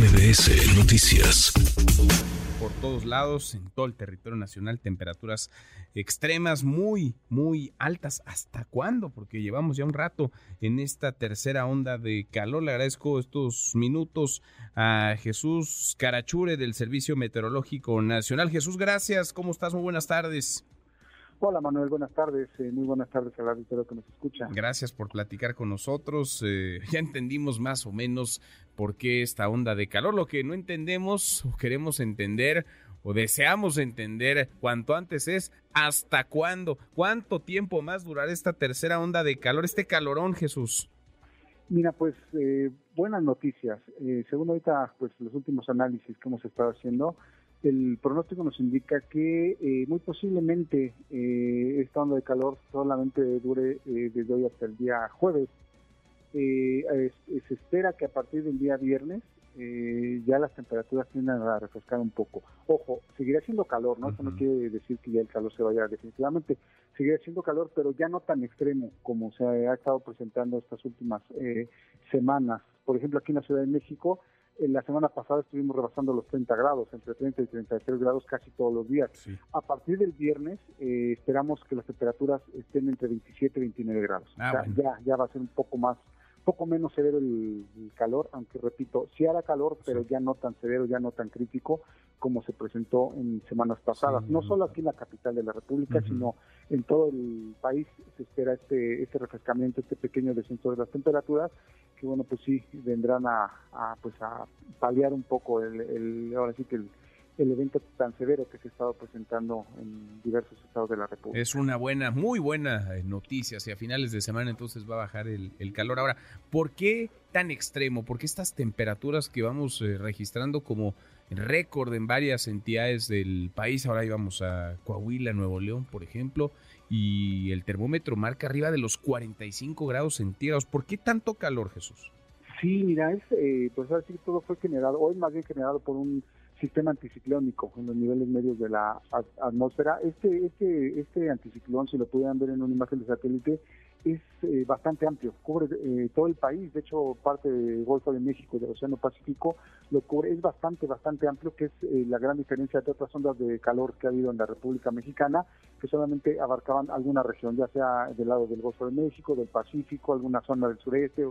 MBS Noticias. Por todos lados, en todo el territorio nacional, temperaturas extremas muy, muy altas. ¿Hasta cuándo? Porque llevamos ya un rato en esta tercera onda de calor. Le agradezco estos minutos a Jesús Carachure del Servicio Meteorológico Nacional. Jesús, gracias. ¿Cómo estás? Muy buenas tardes. Hola Manuel, buenas tardes. Eh, muy buenas tardes a la auditorio que nos escucha. Gracias por platicar con nosotros. Eh, ya entendimos más o menos por qué esta onda de calor. Lo que no entendemos o queremos entender o deseamos entender cuanto antes es hasta cuándo, cuánto tiempo más durará esta tercera onda de calor, este calorón, Jesús. Mira, pues eh, buenas noticias. según ahorita, pues los últimos análisis que hemos estado haciendo, el pronóstico nos indica que eh, muy posiblemente eh, esta onda de calor solamente dure eh, desde hoy hasta el día jueves. se espera que a partir del día viernes ya las temperaturas tiendan a refrescar un poco. Ojo, seguirá siendo calor, ¿no? Eso no quiere decir que ya el calor se vaya definitivamente. Seguirá siendo calor, pero ya no tan extremo como se ha estado presentando estas últimas semanas. Por ejemplo, aquí en la Ciudad de México, la semana pasada estuvimos rebasando los 30 grados, entre 30 y 33 grados casi todos los días. A partir del viernes eh, esperamos que las temperaturas estén entre 27 y 29 grados. Ah, ya, ya va a ser un poco más poco menos severo el, calor, aunque repito, sí hará calor, pero ya no tan severo, ya no tan crítico como se presentó en semanas pasadas. no solo aquí en la capital de la República, sino en todo el país se espera este, este refrescamiento, este pequeño descenso de las temperaturas, que bueno, pues sí vendrán a, pues a paliar un poco el, el ahora sí que el el evento tan severo que se ha estado presentando en diversos estados de la República. Es una buena, muy buena eh, noticia. Si a finales de semana entonces va a bajar el, calor. Ahora, ¿por qué tan extremo? ¿Por qué estas temperaturas que vamos eh, registrando como récord en varias entidades del país? Ahora íbamos a Coahuila, Nuevo León, por ejemplo, y el termómetro marca arriba de los 45 grados centígrados. ¿Por qué tanto calor, Jesús? Sí, mira, es, eh, pues ahora sí todo fue generado, hoy más bien generado por un sistema anticiclónico en los niveles medios de la atmósfera. Este, este, este anticiclón, si lo pudieran ver en una imagen de satélite, es eh, bastante amplio, cubre eh, todo el país, de hecho parte del Golfo de México y del Océano Pacífico lo cubre, es bastante, bastante amplio, que es eh, la gran diferencia de otras ondas de calor que ha habido en la República Mexicana, que solamente abarcaban alguna región, ya sea del lado del Golfo de México, del Pacífico, alguna zona del sureste,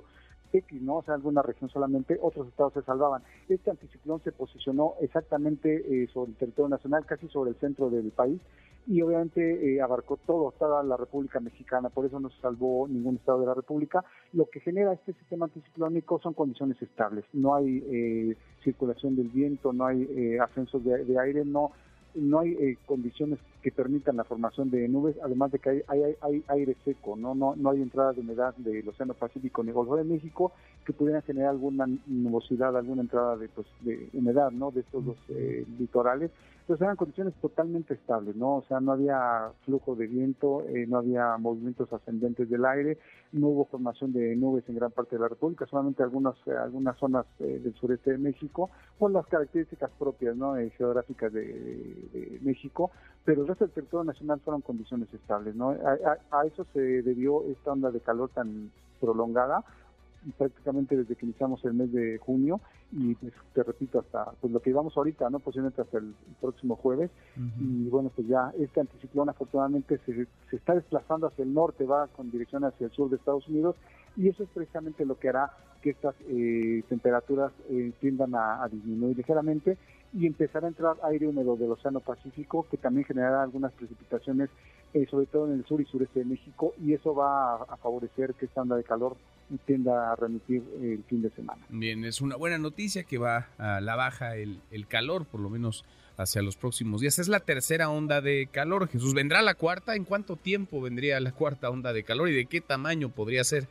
X, ¿no? O sea, alguna región solamente, otros estados se salvaban. Este anticiclón se posicionó exactamente eh, sobre el territorio nacional, casi sobre el centro del país, y obviamente eh, abarcó todo, toda la República Mexicana, por eso no se salvó ningún estado de la República. Lo que genera este sistema anticiclónico son condiciones estables, no hay eh, circulación del viento, no hay ascensos de aire, no no hay eh, condiciones que permitan la formación de nubes, además de que hay, aire seco, ¿no? No, no hay entrada de humedad del Océano Pacífico ni Golfo de México que pudieran generar alguna nubosidad, alguna entrada de, pues, de humedad, ¿no? De estos dos eh, litorales. Entonces eran condiciones totalmente estables, ¿no? O sea, no había flujo de viento, eh, no había movimientos ascendentes del aire, no hubo formación de nubes en gran parte de la República, solamente algunas algunas zonas del sureste de México, con las características propias, ¿no? geográficas de México, pero resto del territorio nacional fueron condiciones estables. ¿no? A, eso se debió esta onda de calor tan prolongada, prácticamente desde que iniciamos el mes de junio y pues, te repito hasta pues lo que íbamos ahorita no posiblemente hasta el, próximo jueves y bueno pues ya este anticiclón afortunadamente se, se, está desplazando hacia el norte va con dirección hacia el sur de Estados Unidos y eso es precisamente lo que hará que estas eh, temperaturas eh, tiendan a, disminuir ligeramente y empezar a entrar aire húmedo del Océano Pacífico que también generará algunas precipitaciones eh, sobre todo en el sur y sureste de México y eso va a, favorecer que esta onda de calor tienda a remitir el fin de semana. Bien, es una buena noticia que va a la baja el, el calor, por lo menos hacia los próximos días. Es la tercera onda de calor. Jesús, ¿vendrá la cuarta? ¿En cuánto tiempo vendría la cuarta onda de calor y de qué tamaño podría ser?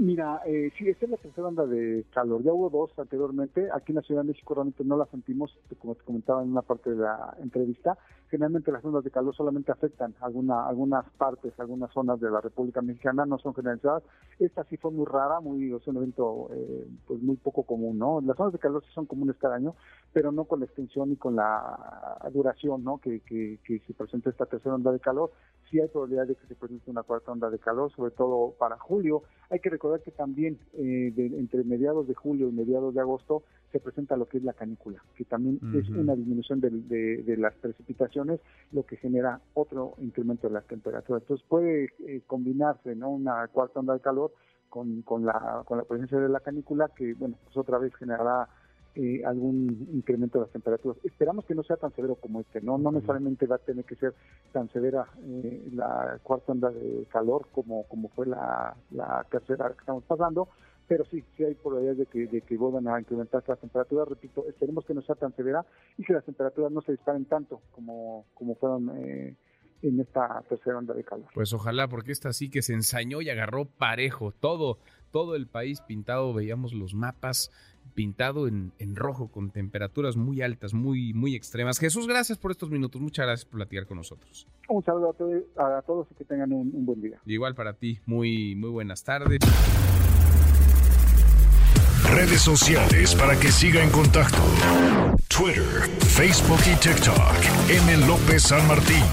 Mira, eh, sí, esta es la tercera onda de calor. Ya hubo dos anteriormente. Aquí en la Ciudad de México realmente no la sentimos, como te comentaba en una parte de la entrevista. generalmente las ondas de calor solamente afectan alguna, algunas partes, algunas zonas de la República Mexicana, no son generalizadas. Esta sí fue muy rara, muy, es un evento eh, pues muy poco común, ¿no? Las ondas de calor sí son comunes cada año, pero no con la extensión ni con la duración, ¿no? Que, que, que se presenta esta tercera onda de calor. Sí hay probabilidad de que se presente una cuarta onda de calor, sobre todo para julio. Hay que recordar que también eh, entre mediados de julio y mediados de agosto se presenta lo que es la canícula, que también es una disminución de, de, las precipitaciones, lo que genera otro incremento de las temperaturas. Entonces puede eh, combinarse ¿no? una cuarta onda de calor con, con, la, con la presencia de la canícula, que bueno, pues otra vez generará eh, algún incremento de las temperaturas. Esperamos que no sea tan severo como este, no no necesariamente va a tener que ser tan severa eh, la cuarta onda de calor como, como fue la, la tercera que estamos pasando, pero sí, sí hay probabilidades de que, de que vuelvan a incrementar las temperaturas. Repito, esperemos que no sea tan severa y que las temperaturas no se disparen tanto como, como fueron eh, en esta tercera onda de calor. Pues ojalá, porque esta sí que se ensañó y agarró parejo. Todo, todo el país pintado, veíamos los mapas pintado en, en, rojo con temperaturas muy altas, muy, muy extremas. Jesús, gracias por estos minutos. Muchas gracias por platicar con nosotros. Un saludo a, todos y que tengan un, un buen día. Igual para ti. Muy, muy buenas tardes. Redes sociales para que siga en contacto: Twitter, Facebook y TikTok. M. López San Martín.